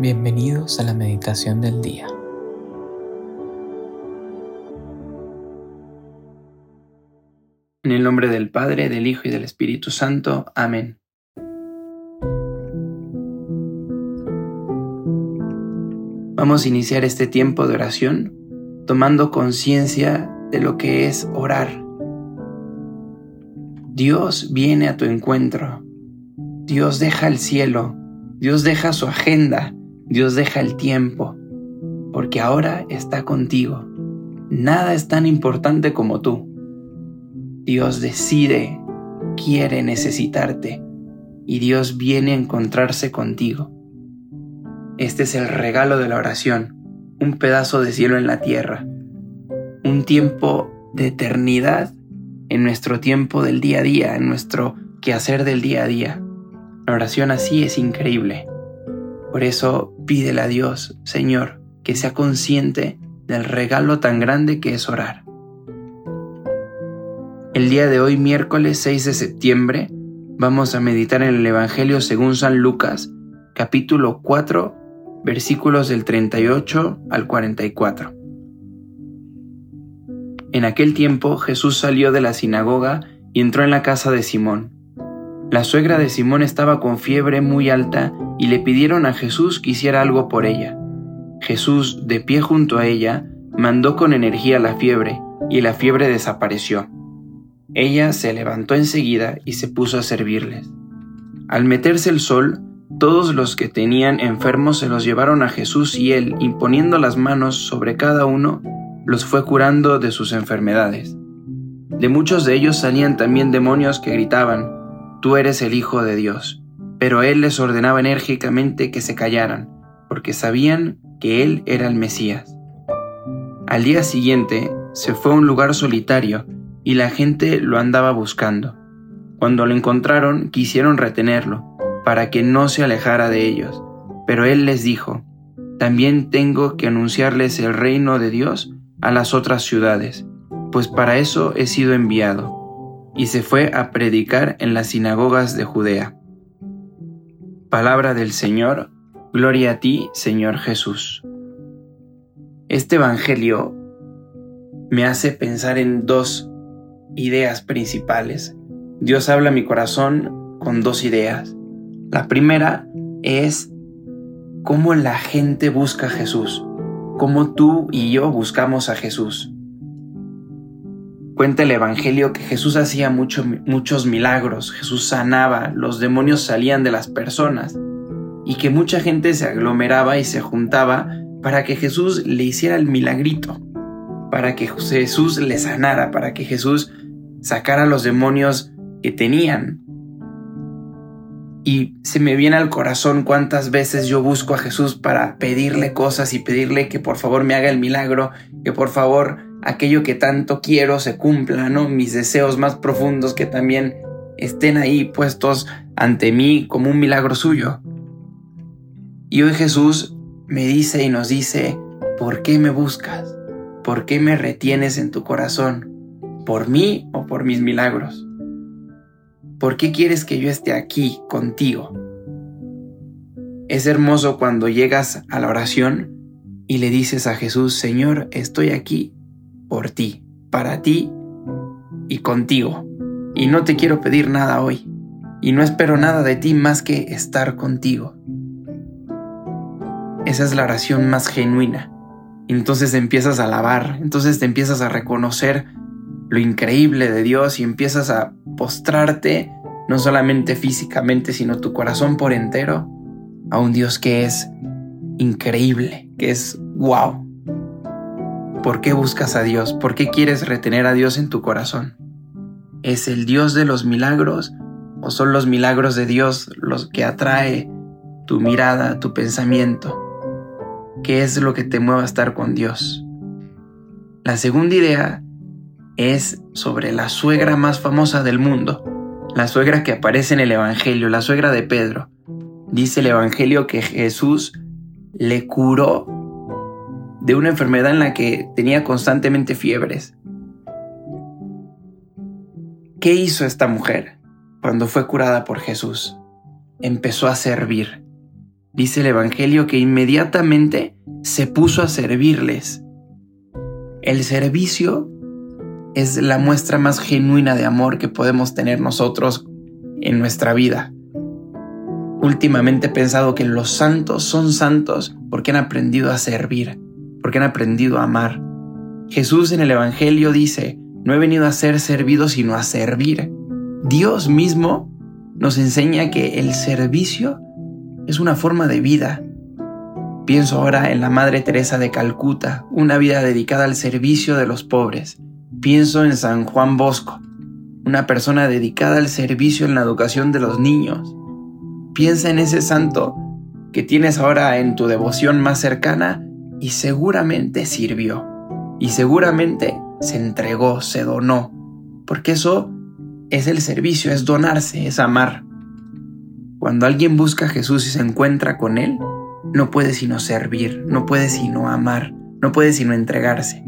Bienvenidos a la meditación del día. En el nombre del Padre, del Hijo y del Espíritu Santo. Amén. Vamos a iniciar este tiempo de oración tomando conciencia de lo que es orar. Dios viene a tu encuentro. Dios deja el cielo. Dios deja su agenda Dios deja el tiempo, porque ahora está contigo. Nada es tan importante como tú. Dios decide, quiere necesitarte y Dios viene a encontrarse contigo. Este es el regalo de la oración, un pedazo de cielo en la tierra, un tiempo de eternidad en nuestro tiempo del día a día, en nuestro quehacer del día a día. La oración así es increíble. Por eso pídele a Dios, Señor, que sea consciente del regalo tan grande que es orar. El día de hoy, miércoles 6 de septiembre, vamos a meditar en el Evangelio según San Lucas, capítulo 4, versículos del 38 al 44. En aquel tiempo Jesús salió de la sinagoga y entró en la casa de Simón. La suegra de Simón estaba con fiebre muy alta y le pidieron a Jesús que hiciera algo por ella. Jesús, de pie junto a ella, mandó con energía la fiebre, y la fiebre desapareció. Ella se levantó enseguida y se puso a servirles. Al meterse el sol, todos los que tenían enfermos se los llevaron a Jesús y él, imponiendo las manos sobre cada uno, los fue curando de sus enfermedades. De muchos de ellos salían también demonios que gritaban, tú eres el Hijo de Dios. Pero él les ordenaba enérgicamente que se callaran, porque sabían que él era el Mesías. Al día siguiente se fue a un lugar solitario y la gente lo andaba buscando. Cuando lo encontraron quisieron retenerlo, para que no se alejara de ellos. Pero él les dijo, también tengo que anunciarles el reino de Dios a las otras ciudades, pues para eso he sido enviado y se fue a predicar en las sinagogas de Judea. Palabra del Señor, gloria a ti, Señor Jesús. Este Evangelio me hace pensar en dos ideas principales. Dios habla a mi corazón con dos ideas. La primera es cómo la gente busca a Jesús, cómo tú y yo buscamos a Jesús. Cuenta el Evangelio que Jesús hacía muchos milagros, Jesús sanaba, los demonios salían de las personas y que mucha gente se aglomeraba y se juntaba para que Jesús le hiciera el milagrito, para que Jesús le sanara, para que Jesús sacara los demonios que tenían. Y se me viene al corazón cuántas veces yo busco a Jesús para pedirle cosas y pedirle que por favor me haga el milagro, que por favor aquello que tanto quiero se cumpla, ¿no? Mis deseos más profundos que también estén ahí puestos ante mí como un milagro suyo. Y hoy Jesús me dice y nos dice, ¿por qué me buscas? ¿Por qué me retienes en tu corazón? ¿Por mí o por mis milagros? ¿Por qué quieres que yo esté aquí contigo? Es hermoso cuando llegas a la oración y le dices a Jesús, Señor, estoy aquí por ti, para ti y contigo. Y no te quiero pedir nada hoy. Y no espero nada de ti más que estar contigo. Esa es la oración más genuina. Entonces empiezas a alabar, entonces te empiezas a reconocer lo increíble de Dios y empiezas a postrarte, no solamente físicamente, sino tu corazón por entero, a un Dios que es increíble, que es wow. ¿Por qué buscas a Dios? ¿Por qué quieres retener a Dios en tu corazón? ¿Es el Dios de los milagros o son los milagros de Dios los que atrae tu mirada, tu pensamiento? ¿Qué es lo que te mueve a estar con Dios? La segunda idea es sobre la suegra más famosa del mundo, la suegra que aparece en el Evangelio, la suegra de Pedro. Dice el Evangelio que Jesús le curó de una enfermedad en la que tenía constantemente fiebres. ¿Qué hizo esta mujer cuando fue curada por Jesús? Empezó a servir. dice el Evangelio que inmediatamente se puso a servirles. El servicio es la muestra más genuina de amor que podemos tener nosotros en nuestra vida. Últimamente he pensado que los santos son santos porque han aprendido a servir, porque han aprendido a amar. Jesús en el Evangelio dice, no he venido a ser servido sino a servir. Dios mismo nos enseña que el servicio es una forma de vida. Pienso ahora en la Madre Teresa de Calcuta, una vida dedicada al servicio de los pobres. Pienso en San Juan Bosco, una persona dedicada al servicio en la educación de los niños. Piensa en ese santo que tienes ahora en tu devoción más cercana y seguramente sirvió. Y seguramente se entregó, se donó. Porque eso es el servicio, es donarse, es amar. Cuando alguien busca a Jesús y se encuentra con Él, no puede sino servir, no puede sino amar, no puede sino entregarse.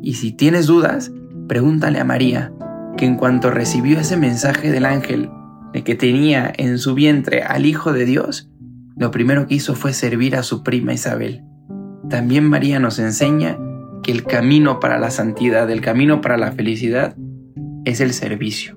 Y si tienes dudas, pregúntale a María, que en cuanto recibió ese mensaje del ángel de que tenía en su vientre al Hijo de Dios, lo primero que hizo fue servir a su prima Isabel. También María nos enseña que el camino para la santidad, el camino para la felicidad, es el servicio.